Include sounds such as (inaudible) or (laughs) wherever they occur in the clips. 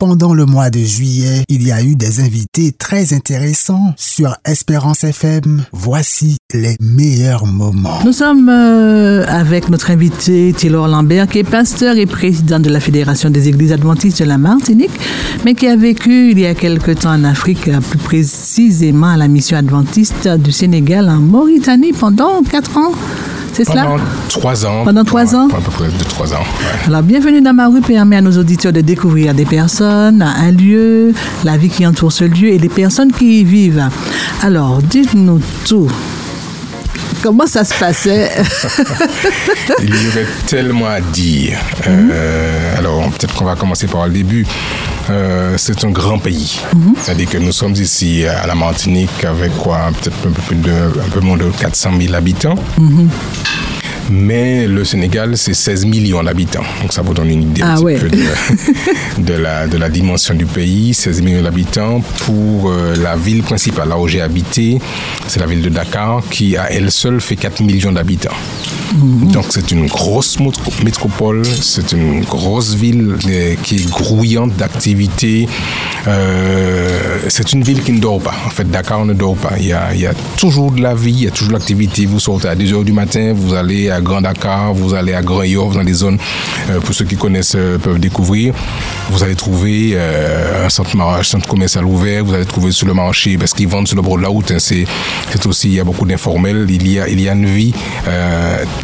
Pendant le mois de juillet, il y a eu des invités très intéressants sur Espérance FM. Voici les meilleurs moments. Nous sommes euh, avec notre invité Taylor Lambert, qui est pasteur et président de la Fédération des Églises Adventistes de la Martinique, mais qui a vécu il y a quelque temps en Afrique, plus précisément à la mission adventiste du Sénégal en Mauritanie pendant quatre ans. C'est cela? Pendant trois ans. Pendant trois ans? À peu près de trois ans. ouais. Alors, bienvenue dans ma rue permet à nos auditeurs de découvrir des personnes, un lieu, la vie qui entoure ce lieu et les personnes qui y vivent. Alors, dites-nous tout. Comment ça se passait? (laughs) Il y aurait tellement à dire. Euh, alors, peut-être qu'on va commencer par le début. Euh, c'est un grand pays. C'est-à-dire que nous sommes ici à la Martinique avec quoi Peut-être un peu, plus de, un peu moins de 400 000 habitants. Mais le Sénégal, c'est 16 millions d'habitants. Donc ça vous donne une idée un Ah petit ouais. peu de, (laughs) de la, de la dimension du pays. 16 millions d'habitants. Pour euh, la ville principale, là où j'ai habité, c'est la ville de Dakar, qui à elle seule fait 4 millions d'habitants. Donc c'est une grosse métropole, c'est une grosse ville euh, qui est grouillante d'activités. Euh, c'est une ville qui ne dort pas. En fait, Dakar ne dort pas. Il y, a, il y a toujours de la vie, il y a toujours de l'activité. Vous sortez à 2 heures du matin, vous allez à Grand Dakar, vous allez à Grand Yoff, dans des zones, euh, pour ceux qui connaissent, euh, peuvent découvrir. Vous allez trouver euh, un centre, centre commercial ouvert, vous allez trouver sur le marché, parce qu'ils vendent sur le bord de la route. hein. c'est, aussi, il y a beaucoup d'informels. Il y a, il y a une vie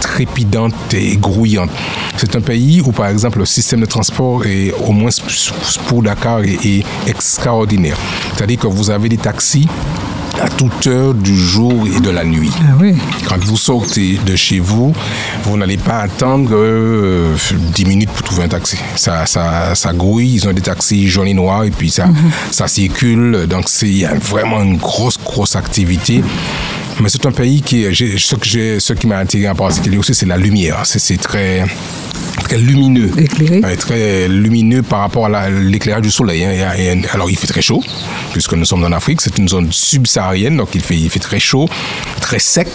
trépidante et grouillante. C'est un pays où, par exemple, le système de transport est, au moins pour Dakar, est extraordinaire. C'est-à-dire que vous avez des taxis à toute heure du jour et de la nuit. Ah oui. Quand vous sortez de chez vous, vous n'allez pas attendre euh, 10 minutes pour trouver un taxi. Ça, ça, ça grouille, ils ont des taxis jaunes et noirs et puis ça, ça circule. Donc c'est- il y a vraiment une grosse, grosse activité. Mais c'est un pays qui, ce, que ce qui m'a attiré en particulier aussi, c'est la lumière. C'est très, très lumineux. Éclairé. Ouais, très lumineux par rapport à la- l'éclairage du soleil. hein. Alors il fait très chaud, puisque nous sommes en Afrique, c'est une zone subsaharienne, donc il fait, il fait très chaud, très sec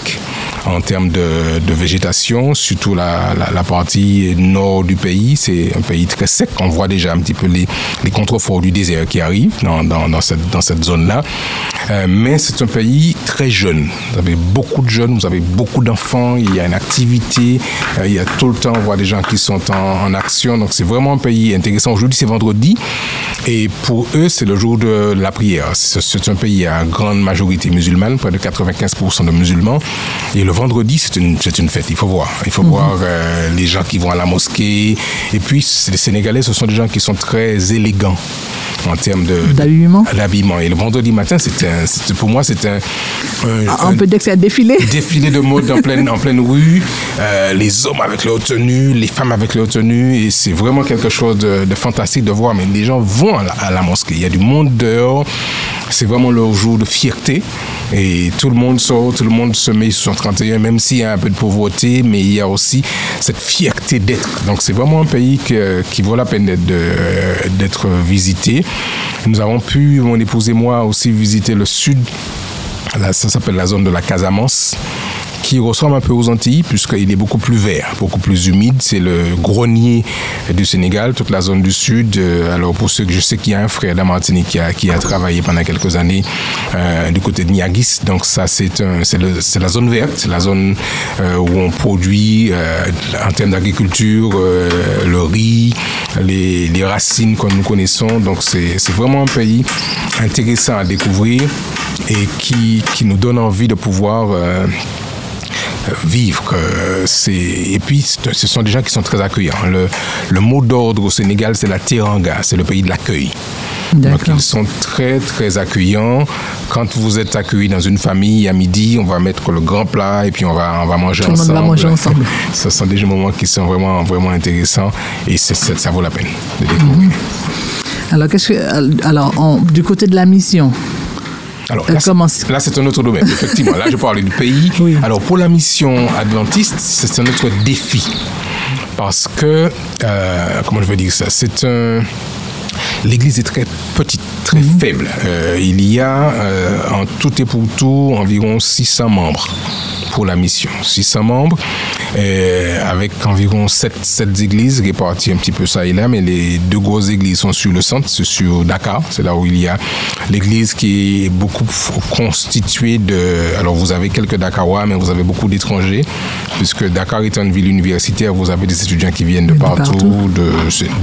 en termes de, de végétation, surtout la, la, la partie nord du pays, c'est un pays très sec. On voit déjà un petit peu les, les contreforts du désert qui arrivent dans, dans, dans cette, dans cette zone-là. Euh, mais c'est un pays très jeune. Vous avez beaucoup de jeunes, vous avez beaucoup d'enfants, il y a une activité, euh, il y a tout le temps, on voit des gens qui sont en, en action. Donc c'est vraiment un pays intéressant. Aujourd'hui, c'est vendredi. Et pour eux, c'est le jour de la prière. C'est un pays à grande majorité musulmane, près de 95% de musulmans. Et le vendredi, c'est une, une fête. Il faut voir. Il faut voir euh, les gens qui vont à la mosquée. Et puis, les Sénégalais, ce sont des gens qui sont très élégants en termes de D'habillement. l'habillement. Et le vendredi matin, c'était pour moi, c'était un, un- un On peut dire que c'est un défilé. (laughs) défilé de mode en pleine, en pleine rue, euh, les hommes avec leurs tenues, les femmes avec leurs tenues, et c'est vraiment quelque chose de, de fantastique de voir. Mais les gens vont à la, à la mosquée, il y a du monde dehors, c'est vraiment leur jour de fierté, et tout le monde sort, tout le monde se met sur son 31, même s'il y a un peu de pauvreté, mais il y a aussi cette fierté d'être. Donc c'est vraiment un pays qui vaut la peine d'être visité. Nous avons pu, mon épouse et moi, aussi visiter le sud ça s'appelle la zone de la Casamance qui ressemble un peu aux Antilles puisqu'il est beaucoup plus vert, beaucoup plus humide. C'est le grenier du Sénégal, toute la zone du sud. Euh, Alors pour ceux que je sais qu'il y a un frère de qui a, travaillé pendant quelques années euh, du côté de Niagis. Donc ça c'est la zone verte, c'est la zone euh, où on produit en termes d'agriculture le riz, les, racines que nous connaissons. Donc c'est vraiment un pays intéressant à découvrir et qui, nous donne envie de pouvoir vivre. et puis, ce sont des gens qui sont très accueillants. Le, le mot d'ordre au Sénégal, c'est la teranga, c'est le pays de l'accueil. Donc, ils sont très, très accueillants. Quand vous êtes accueilli dans une famille, à midi, on va mettre le grand plat et puis on va, on va manger Tout le monde ensemble. va manger ensemble. (laughs) Ce sont des moments qui sont vraiment, vraiment intéressants et ça vaut la peine de découvrir. Alors, que, alors on- du côté de la mission, Alors Elle là, commence. là, c'est un autre domaine, (laughs) effectivement. Là, je parlais du pays. Oui. Alors, pour la mission adventiste, c'est un autre défi. Parce que, euh, comment je vais dire ça? C'est un. L'église est très petite, très faible. Euh, il y a euh, en tout et pour tout environ 600 membres pour la mission. 600 membres. Euh, avec environ sept, sept églises réparties un petit peu ça et là, mais les deux grosses églises sont sur le centre, c'est sur Dakar, c'est là où il y a l'église qui est beaucoup constituée de... Alors vous avez quelques Dakarois, mais vous avez beaucoup d'étrangers, puisque Dakar est une ville universitaire, vous avez des étudiants qui viennent de, partout, De,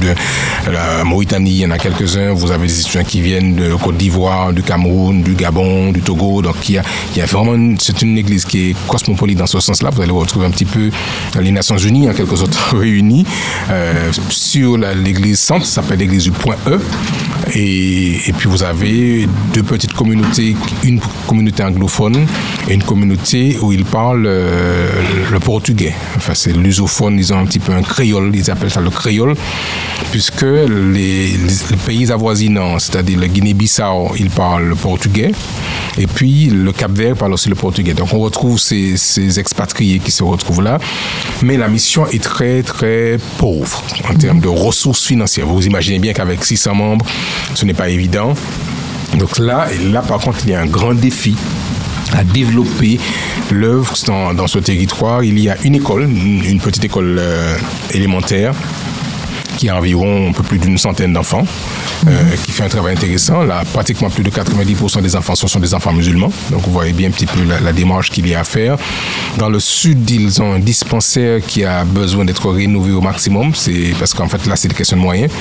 de, la Mauritanie, il y en a quelques-uns, vous avez des étudiants qui viennent de Côte d'Ivoire, du Cameroun, du Gabon, du Togo, donc il y a, il y a vraiment... C'est une église qui est cosmopolite dans ce sens-là, vous allez retrouver un petit peu les Nations Unies en quelque sorte (laughs) réunies euh, sur l'église centre, ça s'appelle l'église du Point E, et, puis vous avez deux petites communautés, une communauté anglophone et une communauté où ils parlent euh, le portugais. Enfin, c'est lusophone, ils ont un petit peu un créole, ils appellent ça le créole, puisque les, pays avoisinants, c'est-à-dire le Guinée-Bissau, ils parlent le portugais, et puis le Cap-Vert parle aussi le portugais. Donc on retrouve ces, expatriés qui se retrouvent là, mais la mission est très très pauvre en termes de ressources financières. Vous imaginez bien qu'avec 600 membres, ce n'est pas évident. Donc là, là par contre, il y a un grand défi à développer l'œuvre dans, dans, ce territoire. Il y a une école, une petite école euh, élémentaire, qui a environ un peu plus d'une centaine d'enfants, euh, qui fait un travail intéressant. Là, pratiquement plus de 90% des enfants sont des enfants musulmans. Donc vous voyez bien un petit peu la, la démarche qu'il y a à faire. Dans le sud, ils ont un dispensaire qui a besoin d'être rénové au maximum. C'est parce qu'en fait là, c'est une question de moyens.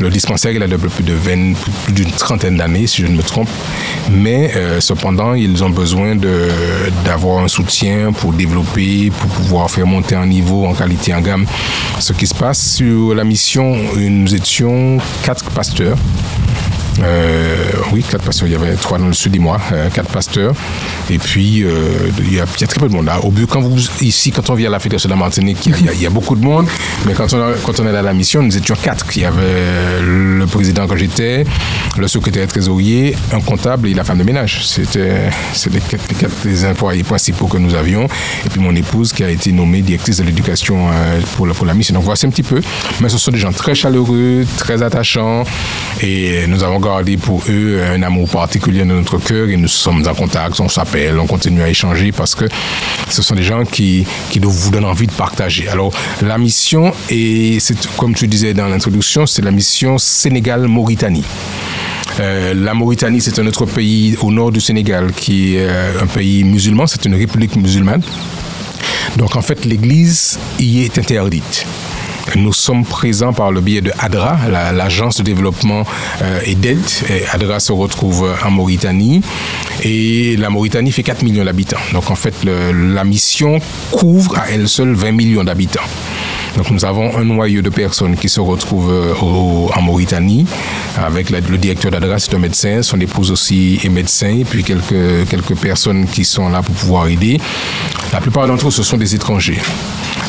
Le dispensaire, il a depuis plus de 20, plus d'une trentaine d'années, si je ne me trompe. Mais euh, cependant, ils ont besoin d'avoir un soutien pour développer, pour pouvoir faire monter en niveau, en qualité, en gamme. Ce qui se passe sur la mission nous étions quatre pasteurs. Euh, oui, quatre pasteurs. Il y avait trois dans le sud et moi, euh, quatre pasteurs. Et puis, euh, il, y a, très peu de monde là. Au but, quand vous, ici, quand on vient à la Fédération de la Martinique, il y a, beaucoup de monde. Mais quand on, a, quand on est à la mission, nous étions quatre. Il y avait le président quand j'étais, le secrétaire trésorier, un comptable et la femme de ménage. C'était les quatre, les employés principaux que nous avions. Et puis mon épouse qui a été nommée directrice de l'éducation pour, pour la mission. Donc voici un petit peu. Mais ce sont des gens très chaleureux, très attachants. Et nous avons gardé pour eux un amour particulier dans notre cœur et nous sommes en contact, on s'appelle, on continue à échanger parce que ce sont des gens qui, qui vous donnent envie de partager. Alors la mission, et comme tu disais dans l'introduction, c'est la mission Sénégal-Mauritanie. Euh, la Mauritanie, c'est un autre pays au nord du Sénégal qui est un pays musulman, c'est une république musulmane. Donc en fait, l'Église y est interdite. Nous sommes présents par le biais de ADRA, l'agence la, de développement euh, et d'aide. ADRA se retrouve en Mauritanie et la Mauritanie fait 4 millions d'habitants. Donc en fait, la mission couvre à elle seule 20 millions d'habitants. Donc nous avons un noyau de personnes qui se retrouvent au, en Mauritanie avec le directeur d'ADRA, c'est un médecin, son épouse aussi est médecin, et puis quelques, quelques personnes qui sont là pour pouvoir aider. La plupart d'entre eux, ce sont des étrangers.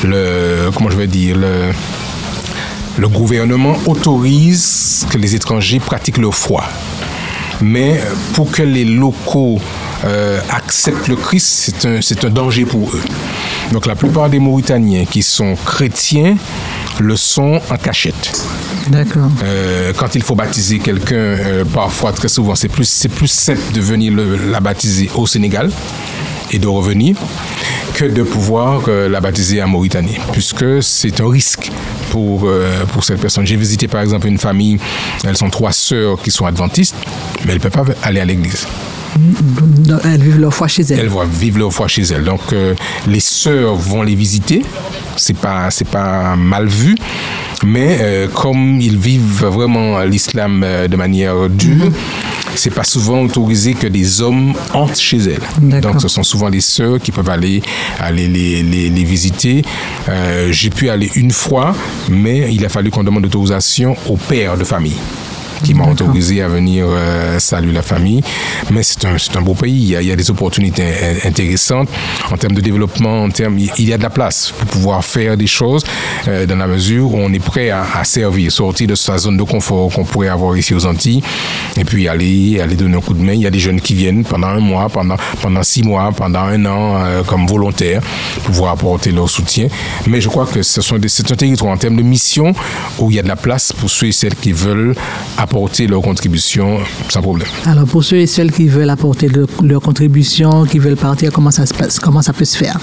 Le, comment je vais dire, le, le gouvernement autorise que les étrangers pratiquent leur foi. Mais pour que les locaux euh, acceptent le Christ, c'est un, un danger pour eux. Donc la plupart des Mauritaniens qui sont chrétiens le sont en cachette. D'accord. Euh, quand il faut baptiser quelqu'un, euh, parfois, très souvent, c'est plus, c'est plus simple de venir le, la baptiser au Sénégal et de revenir que de pouvoir euh, la baptiser en Mauritanie, puisque c'est un risque pour, euh, pour cette personne. J'ai visité par exemple une famille, elles sont trois sœurs qui sont adventistes, mais elles ne peuvent pas aller à l'église. Elles vivent leur foi chez elles. Elles vivre leur foi chez elles. Donc, euh, les sœurs vont les visiter. C'est pas, c'est pas mal vu. Mais euh, comme ils vivent vraiment l'islam euh, de manière dure, mm -hmm. c'est pas souvent autorisé que des hommes entrent chez elles. Donc, ce sont souvent les sœurs qui peuvent aller, aller les, les, les visiter. Euh, J'ai pu aller une fois, mais il a fallu qu'on demande autorisation au père de famille qui m'a autorisé à venir euh, saluer la famille. Mais c'est un, un, beau pays, il y, a, il y, a, des opportunités intéressantes en termes de développement, en termes, il y a de la place pour pouvoir faire des choses euh, dans la mesure où on est prêt à, à servir, sortir de sa zone de confort qu'on pourrait avoir ici aux Antilles et puis aller, aller donner un coup de main. Il y a des jeunes qui viennent pendant un mois, pendant, pendant six mois, pendant un an euh, comme volontaires pour pouvoir apporter leur soutien. Mais je crois que ce c'est un territoire en termes de mission où il y a de la place pour ceux et celles qui veulent apporter leur contribution sans problème. Alors pour ceux et celles qui veulent apporter le, leur contribution, qui veulent partir, comment ça, se passe, comment ça peut se faire?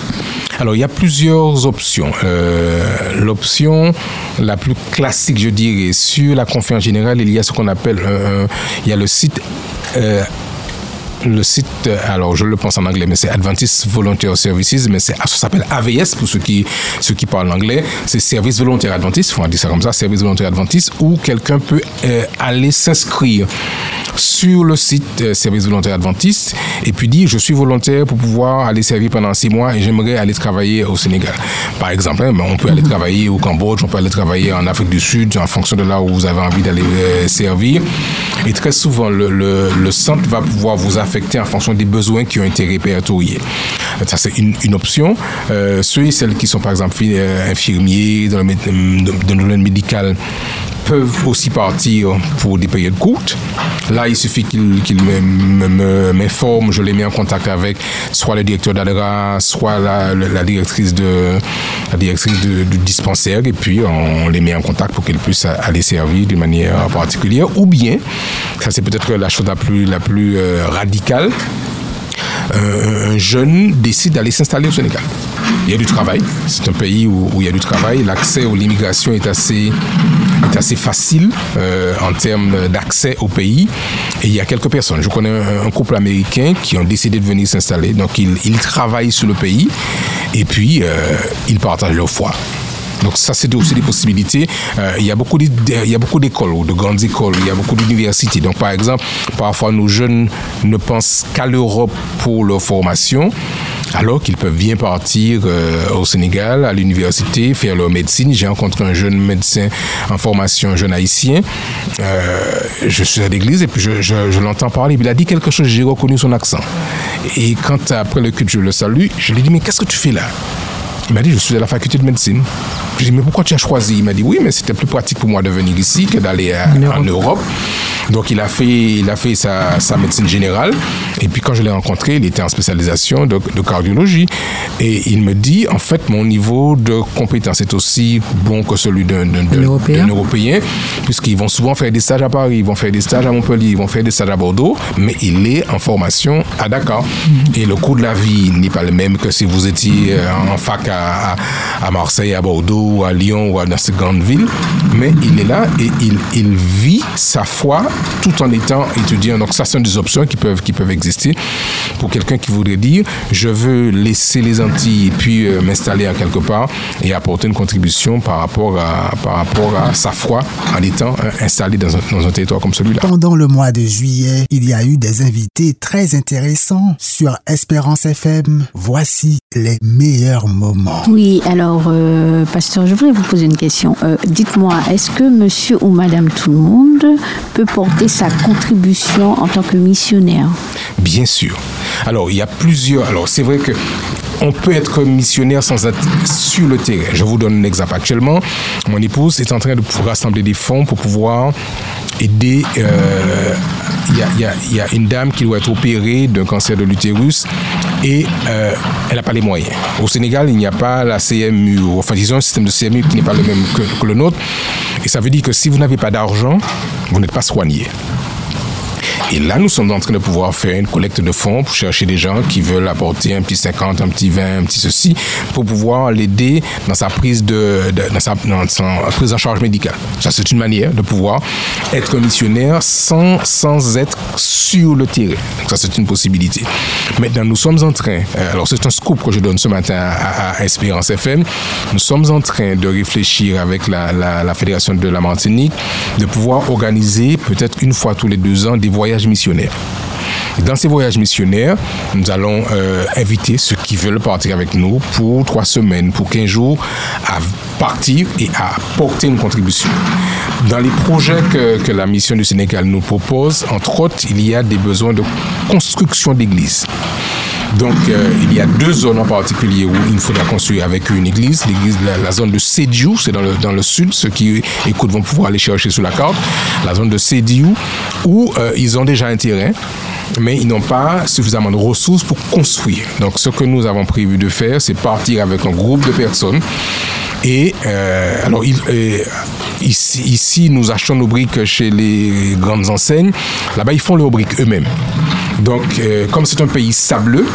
Alors, il y a plusieurs options. Euh, l'option la plus classique, je dirais, sur la confiance générale, il y a ce qu'on appelle, il y a le site euh, le site, alors je le pense en anglais, mais c'est Adventist Volunteer Services, mais ça s'appelle AVS pour ceux qui, ceux qui parlent anglais. C'est Service Volontaire Adventiste, on va dire ça comme ça, Service Volontaire Adventiste, où quelqu'un peut euh, aller s'inscrire sur le site euh, Service Volontaire Adventiste et puis dire je suis volontaire pour pouvoir aller servir pendant six mois et j'aimerais aller travailler au Sénégal. Par exemple, hein, on peut aller mhm. travailler au Cambodge, on peut aller travailler en Afrique du Sud en fonction de là où vous avez envie d'aller euh, servir. Et très souvent, le, le, le centre va pouvoir vous en fonction des besoins qui ont été répertoriés. Ça, c'est une, option. Euh, ceux et celles qui sont, par exemple, euh, infirmiers dans le domaine médical peuvent aussi partir pour des périodes courtes. Là, il suffit qu'ils qu m'informent, je les mets en contact avec soit le directeur d'ADRA, soit la, directrice, de, la directrice du dispensaire, et puis on les met en contact pour qu'ils puissent aller servir d'une manière particulière. Ou bien, ça c'est peut-être la chose la plus, la plus euh, radicale, euh, un jeune décide d'aller s'installer au Sénégal. Il y a du travail. C'est un pays où, il y a du travail. L'accès à l'immigration est assez, facile euh, en termes d'accès au pays. Et il y a quelques personnes. Je connais un, couple américain qui ont décidé de venir s'installer. Donc, ils, ils, travaillent sur le pays et puis euh, ils partagent leur foi. Donc ça, c'est aussi des possibilités. Euh, il y a beaucoup d'écoles, de grandes écoles, il y a beaucoup d'universités. Donc par exemple, parfois nos jeunes ne pensent qu'à l'Europe pour leur formation alors qu'ils peuvent bien partir euh, au Sénégal, à l'université, faire leur médecine. J'ai rencontré un jeune médecin en formation, un jeune haïtien. Euh, je suis à l'église et puis je, je, je l'entends parler. Il a dit quelque chose, j'ai reconnu son accent. Et quand après le culte, je le salue, je lui dit, mais qu'est-ce que tu fais là? Il m'a dit, je suis à la faculté de médecine. Je lui ai dit, mais pourquoi tu as choisi? Il m'a dit, oui, mais c'était plus pratique pour moi de venir ici que d'aller en Europe. Donc, il a fait, il a fait sa, sa, médecine générale. Et puis, quand je l'ai rencontré, il était en spécialisation de, de, cardiologie. Et il me dit, en fait, mon niveau de compétence est aussi bon que celui d'un Européen. Européen, puisqu'ils vont souvent faire des stages à Paris, ils vont faire des stages à Montpellier, ils vont faire des stages à Bordeaux, mais il est en formation à Dakar. -hmm. Et le coût de la vie n'est pas le même que si vous étiez euh, en fac à, à, Marseille, à Bordeaux, à Lyon ou à, dans ces grandes villes. Mais il est là et il, vit sa foi tout en étant étudiant. Donc ça, sont des options qui peuvent, qui peuvent exister pour quelqu'un qui voudrait dire, je veux laisser les Antilles et puis euh, m'installer à quelque part et apporter une contribution par rapport à, par rapport à sa foi en étant euh, installé dans un territoire comme celui-là. Pendant le mois de juillet, il y a eu des invités très intéressants sur Espérance FM. Voici les meilleurs moments. Oui, alors, euh, pasteur, je voulais vous poser une question. Euh, Dites-moi, est-ce que monsieur ou madame tout le monde peut porter sa contribution en tant que missionnaire? Bien sûr. Alors, il y a plusieurs. Alors, c'est vrai que on peut être missionnaire sans être sur le terrain. Je vous donne un exemple. Actuellement, mon épouse est en train de rassembler des fonds pour pouvoir aider. Il euh, y, y, a une dame qui doit être opérée d'un cancer de l'utérus et euh, elle n'a pas les moyens. Au Sénégal, il n'y a pas la CMU, enfin disons un système de CMU qui n'est pas le même que le nôtre. Et ça veut dire que si vous n'avez pas d'argent, vous n'êtes pas soigné. Et là, nous sommes en train de pouvoir faire une collecte de fonds pour chercher des gens qui veulent apporter un petit 50, un petit 20, un petit ceci, pour pouvoir l'aider dans sa prise de, dans, sa, prise en charge médicale. Ça, c'est une manière de pouvoir être missionnaire sans, sans être sur le terrain. Donc ça, c'est une possibilité. Maintenant, nous sommes en train, euh, alors c'est un scoop que je donne ce matin à, à, Espérance FM, nous sommes en train de réfléchir avec la, la Fédération de la Martinique de pouvoir organiser peut-être une fois tous les deux ans des voyages missionnaires. Dans ces voyages missionnaires, nous allons euh, inviter ceux qui veulent partir avec nous pour trois semaines, pour 15 jours, à partir et à porter une contribution. Dans les projets que, que la mission du Sénégal nous propose, entre autres, il y a des besoins de construction d'églises. Donc, euh, il y a deux zones en particulier où il faudra construire avec une église. L'église, la, zone de Sédiou, c'est dans le, sud. Ceux qui écoutent vont pouvoir aller chercher sur la carte. La zone de Sédiou, où euh, ils ont déjà un terrain mais ils n'ont pas suffisamment de ressources pour construire. Donc, ce que nous avons prévu de faire, c'est partir avec un groupe de personnes. Et euh, alors, ici, nous achetons nos briques chez les grandes enseignes. Là-bas, ils font leurs briques eux-mêmes. Donc, euh, comme c'est un pays sableux,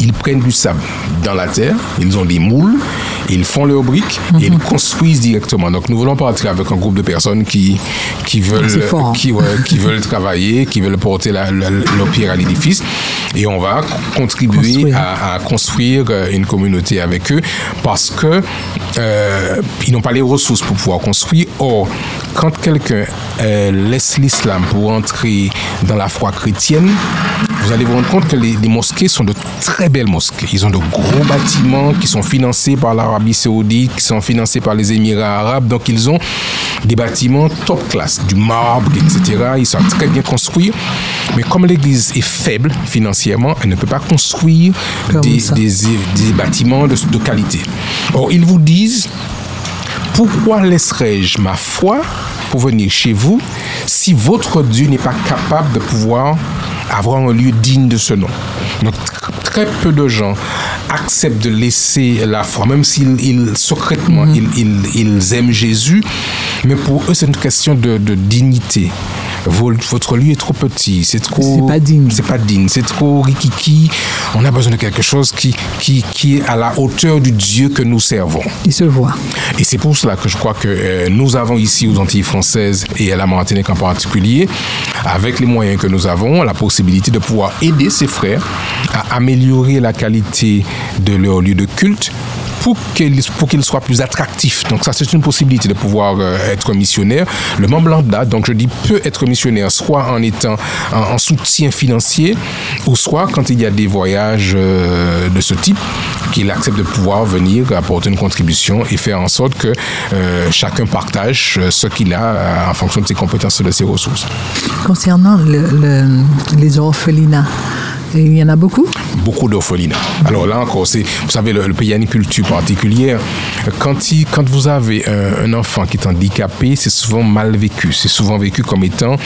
ils prennent du sable dans la terre, ils ont des moules, ils font leurs briques et ils construisent directement. Donc nous voulons partir avec un groupe de personnes qui, qui, veulent, fort. qui, ouais, qui veulent (laughs) travailler, qui veulent porter la, la- leur pierre à l'édifice. Et on va contribuer Construire. à, à construire euh, une communauté avec eux parce que euh, ils n'ont pas les ressources pour pouvoir construire. Or, quand quelqu'un euh, laisse l'islam pour entrer dans la foi chrétienne, vous allez vous rendre compte que les, les mosquées sont de très belles mosquées. Ils ont de gros bâtiments qui sont financés par l'Arabie saoudite, qui sont financés par les Émirats arabes. Donc, ils ont des bâtiments top class, du marbre, etc. Ils sont très bien construits. Mais comme l'église est faible financièrement, elle ne peut pas construire des bâtiments de, de qualité. Or, ils vous disent pourquoi laisserai-je ma foi pour venir chez vous si votre Dieu n'est pas capable de pouvoir avoir un lieu digne de ce nom Donc, tr- très peu de gens acceptent de laisser la foi, même s'ils ils- secrètement Mhm. ils, ils- ils aiment Jésus, mais pour eux c'est une question de, de dignité. Vo- Votre lieu est trop petit, c'est trop. C'est pas digne. C'est pas digne, c'est trop rikiki. On a besoin de quelque chose qui, qui, qui est à la hauteur du Dieu que nous servons. Il se voit. Et c'est pour cela que je crois que euh, nous avons ici aux Antilles françaises et à la Martinique en particulier, avec les moyens que nous avons, la possibilité de pouvoir aider ces frères à améliorer la qualité de leur lieu de culte pour qu'ils soient plus attractifs. Donc ça, c'est une possibilité de pouvoir euh, être missionnaire. Le membre lambda, donc je dis, peut être missionnaire soit en étant en, en soutien financier ou soit quand il y a des voyages euh, de ce type, qu'il accepte de pouvoir venir apporter une contribution et faire en sorte que euh, chacun partage ce qu'il a en fonction de ses compétences et de ses ressources. Concernant le- le- les orphelinats, il y en a beaucoup beaucoup d'orphelinats. Alors là encore, c'est, vous savez, le, le pays a une culture particulière. Quand, quand vous avez un, un enfant qui est handicapé, c'est souvent mal vécu. C'est souvent vécu comme étant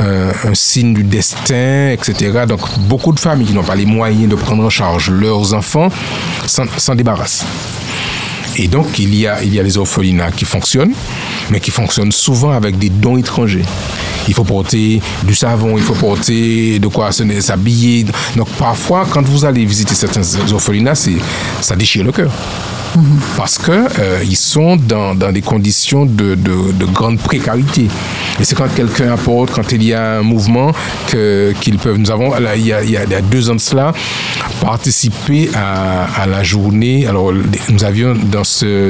euh, un signe du destin, etc. Donc beaucoup de familles qui n'ont pas les moyens de prendre en charge leurs enfants s'en débarrassent. Et donc, il y, a, il y a les orphelinats qui fonctionnent, mais qui fonctionnent souvent avec des dons étrangers. Il faut porter du savon, il faut porter de quoi s'habiller. Donc, parfois, quand vous allez visiter certains orphelinats, ça déchire le cœur. Parce que euh, ils sont dans, dans des conditions de, de, de grande précarité. Et c'est quand quelqu'un apporte, quand il y a un mouvement, qu'ils peuvent. Nous avons, là, il, y a, il y a- il y a deux ans de cela, participé à, à la journée. Alors, nous avions dans,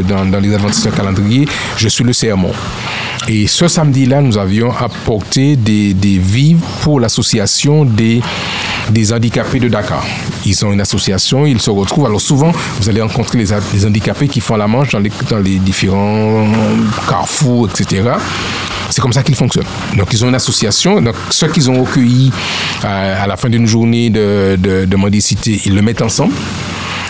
dans, les adventistes calendrier, je suis le sermon. Et ce samedi-là, nous avions apporté des, des vivres pour l'association des, des handicapés de Dakar. Ils ont une association, ils se retrouvent. Alors souvent, vous allez rencontrer les, les handicapés qui font la manche dans les, dans les différents carrefours, etc. C'est comme ça qu'ils fonctionnent. Donc, ils ont une association. Donc, ce qu'ils ont recueilli à, à la fin d'une journée de, de, de mendicité, ils le mettent ensemble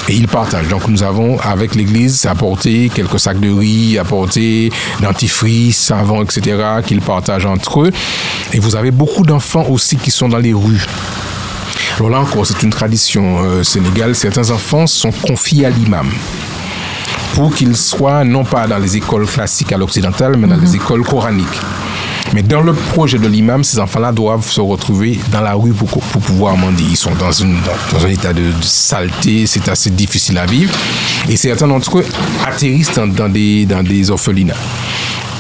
et ils partagent. Donc nous avons, avec l'Église, apporté quelques sacs de riz, apporté dentifrice, savon, etc., qu'ils partagent entre eux. Et vous avez beaucoup d'enfants aussi qui sont dans les rues. Alors là encore, c'est une tradition euh, sénégale. Certains enfants sont confiés à l'imam pour qu'ils soient non pas dans les écoles classiques à l'occidental, mais dans les écoles coraniques. Mais dans le projet de l'imam, ces enfants-là doivent se retrouver dans la rue pour, pour pouvoir mendier. Ils sont dans, une, dans, dans un état de, saleté, c'est assez difficile à vivre. Et certains d'entre eux atterrissent dans, dans des, dans des orphelinats.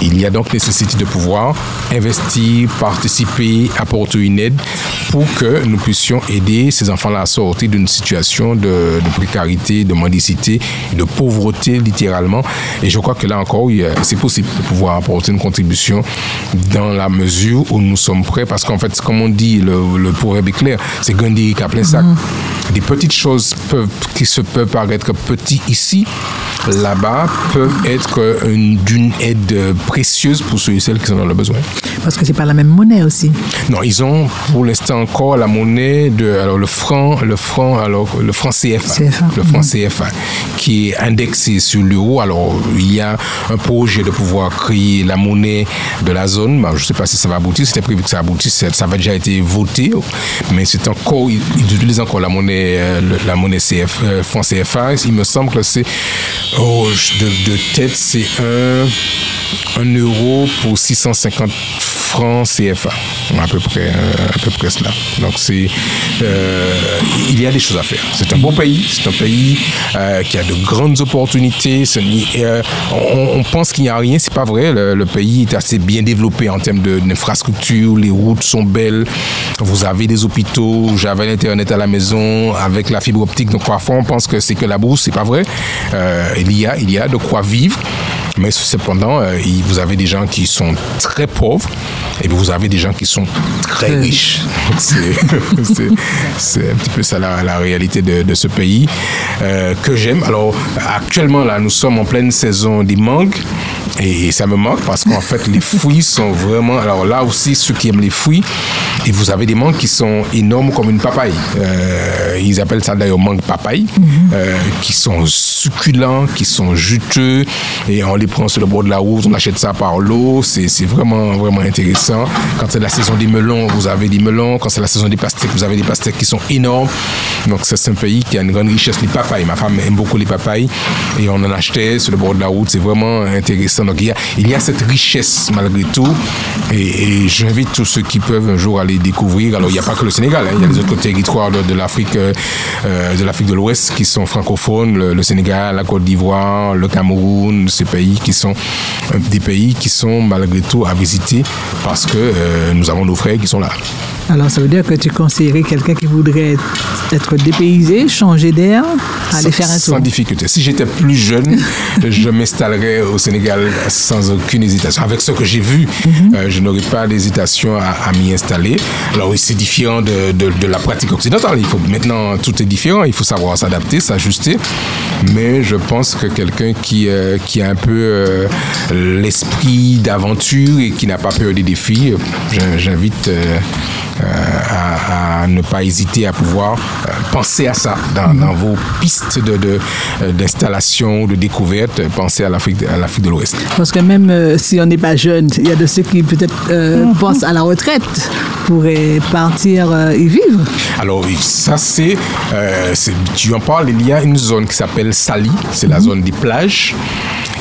Il y a donc nécessité de pouvoir investir, participer, apporter une aide pour que nous puissions aider ces enfants-là à sortir d'une situation de, de précarité, de mendicité de pauvreté littéralement. Et je crois que là encore, c'est possible de pouvoir apporter une contribution dans la mesure où nous sommes prêts. Parce qu'en fait, comme on dit, le, le proverbe est clair, c'est Gandhi qui a plein sac. Des petites choses peuvent, qui se peuvent paraître petites ici, là-bas, peuvent être une- d'une aide précieuse pour ceux et celles qui sont dans le besoin. Parce que c'est pas la même monnaie aussi. Non, ils ont pour l'instant encore la monnaie de alors le franc, le franc alors le franc CFA, CFA, le franc CFA qui est indexé sur l'euro. Alors il y a un projet de pouvoir créer la monnaie de la zone. Bah, je ne sais pas si ça va aboutir. C'était prévu que ça aboutisse. Ça va déjà été voté, mais c'est encore ils, utilisent encore la monnaie euh, la monnaie CF, euh, franc CFA. Il me semble que c'est oh, de, de tête c'est un un euro pour 650 francs CFA, à peu près, euh, à peu près cela. Donc c'est, euh, il y a des choses à faire. C'est un beau pays, c'est un pays euh, qui a de grandes opportunités. Euh, on, pense qu'il n'y a rien, c'est pas vrai. Le, pays est assez bien développé en termes d'infrastructures, les routes sont belles, vous avez des hôpitaux, j'avais l'internet à la maison avec la fibre optique. Donc parfois on pense que c'est que la bourse, c'est pas vrai. il y a, il y a de quoi vivre. Mais cependant, euh, vous avez des gens qui sont très pauvres et vous avez des gens qui sont très riches. (laughs) C'est un petit peu ça la, réalité de, ce pays euh, que j'aime. Alors actuellement, là, nous sommes en pleine saison des mangues. Et ça me manque parce qu'en fait, les fruits sont vraiment. Alors là aussi, ceux qui aiment les fruits, et vous avez des mangues qui sont énormes comme une papaye. Euh, ils appellent ça d'ailleurs mangue papaye, euh, qui sont succulents, qui sont juteux, et on les prend sur le bord de la route, on achète ça par l'eau. C'est vraiment, vraiment intéressant. Quand c'est la saison des melons, vous avez des melons. Quand c'est la saison des pastèques, vous avez des pastèques qui sont énormes. Donc, c'est un pays qui a une grande richesse, les papayes. Ma femme aime beaucoup les papayes, et on en achetait sur le bord de la route. C'est vraiment intéressant. Donc il y a, cette richesse malgré tout. Et, j'invite tous ceux qui peuvent un jour aller découvrir. Alors il n'y a pas que le Sénégal, hein. il y a les autres territoires de, l'Afrique euh, euh, de l'Afrique de l'Ouest qui sont francophones, le, Sénégal, la Côte d'Ivoire, le Cameroun, ces pays qui sont euh, des pays qui sont malgré tout à visiter parce que nous avons nos frères qui sont là. Alors, ça veut dire que tu conseillerais quelqu'un qui voudrait être dépaysé, changer d'air, aller faire un tour? Sans difficulté. Si j'étais plus jeune, (laughs) je m'installerais au Sénégal sans aucune hésitation. Avec ce que j'ai vu, mhm. euh, je n'aurais pas d'hésitation à, m'y installer. Alors, oui, c'est différent de, de, la pratique occidentale. Il faut, maintenant, tout est différent. Il faut savoir s'adapter, s'ajuster. Mais je pense que quelqu'un qui, euh, qui a un peu euh, l'esprit d'aventure et qui n'a pas peur des défis, j'invite euh, à, ne pas hésiter à pouvoir euh, penser à ça dans, vos pistes de, euh, d'installation, de, découverte. Pensez à l'Afrique, à l'Afrique de l'Ouest. Parce que même si on n'est pas jeune, il y a de ceux qui peut-être mhm. pensent à la retraite pourraient partir y vivre. Alors ça c'est, tu en parles, il y a une zone qui s'appelle Sali, c'est la mhm. zone des plages.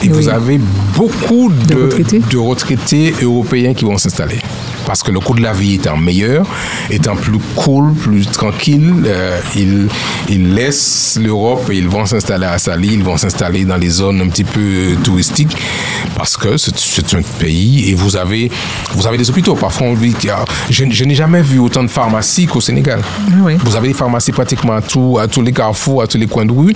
Et vous avez beaucoup de retraités européens qui vont s'installer parce que le coût de la vie étant meilleur, étant plus cool, plus tranquille, euh, ils, ils, laissent l'Europe et ils vont s'installer à Sali, ils vont s'installer dans les zones un petit peu touristiques parce que c'est un pays et vous avez, vous avez des hôpitaux. Parfois, on dit, je, je n'ai jamais vu autant de pharmacies qu'au Sénégal. Vous avez des pharmacies pratiquement à, tout, à tous les carrefours, à tous les coins de rue.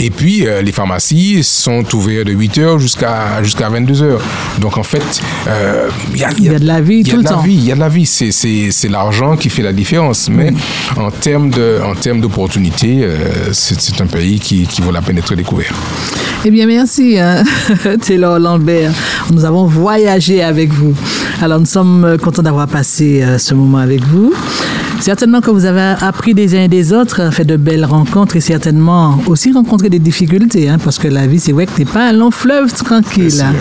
Et puis, euh, les pharmacies sont ouvertes de 8h jusqu'à jusqu'à 22h. Donc, en fait, euh, il y, y, a de la vie tout le temps vie, il y a de la vie. C'est l'argent qui fait la différence. Mais en termes d'opportunités, euh, c'est un pays qui, qui vaut la peine d'être découvert. Eh bien, merci, hein, (laughs) Taylor Lambert. Nous avons voyagé avec vous. Alors, nous sommes contents d'avoir passé euh, ce moment avec vous. Certainement que vous avez appris des uns et des autres, fait de belles rencontres et certainement aussi rencontré des difficultés, hein, parce que la vie, c'est vrai que n'est pas un long fleuve tranquille. Hein.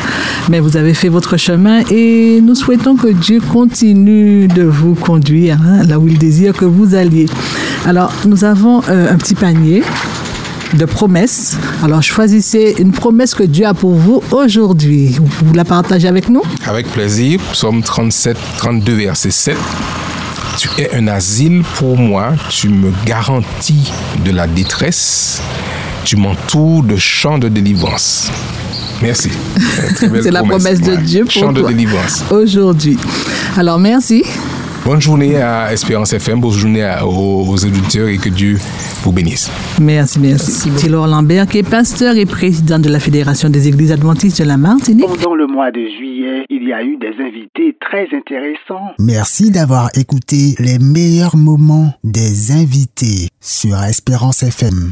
Mais vous avez fait votre chemin et nous souhaitons que Dieu continue de vous conduire hein, là où il désire que vous alliez. Alors, nous avons euh, un petit panier de promesses. Alors choisissez une promesse que Dieu a pour vous aujourd'hui. Vous la partagez avec nous? Avec plaisir. Psaume 37, 32, verset 7. Tu es un asile pour moi, tu me garantis de la détresse, tu m'entoures de champs de délivrance. Merci. (laughs) C'est la promesse de Dieu pour Chant de délivrance. Aujourd'hui. Alors merci. Bonne journée à Espérance FM, bonne journée aux, aux, auditeurs et que Dieu vous bénisse. Merci, merci. merci Lambert, qui est pasteur et président de la Fédération des Églises Adventistes de la Martinique. Pendant le mois de juillet, il y a eu des invités très intéressants. Merci d'avoir écouté les meilleurs moments des invités sur Espérance FM.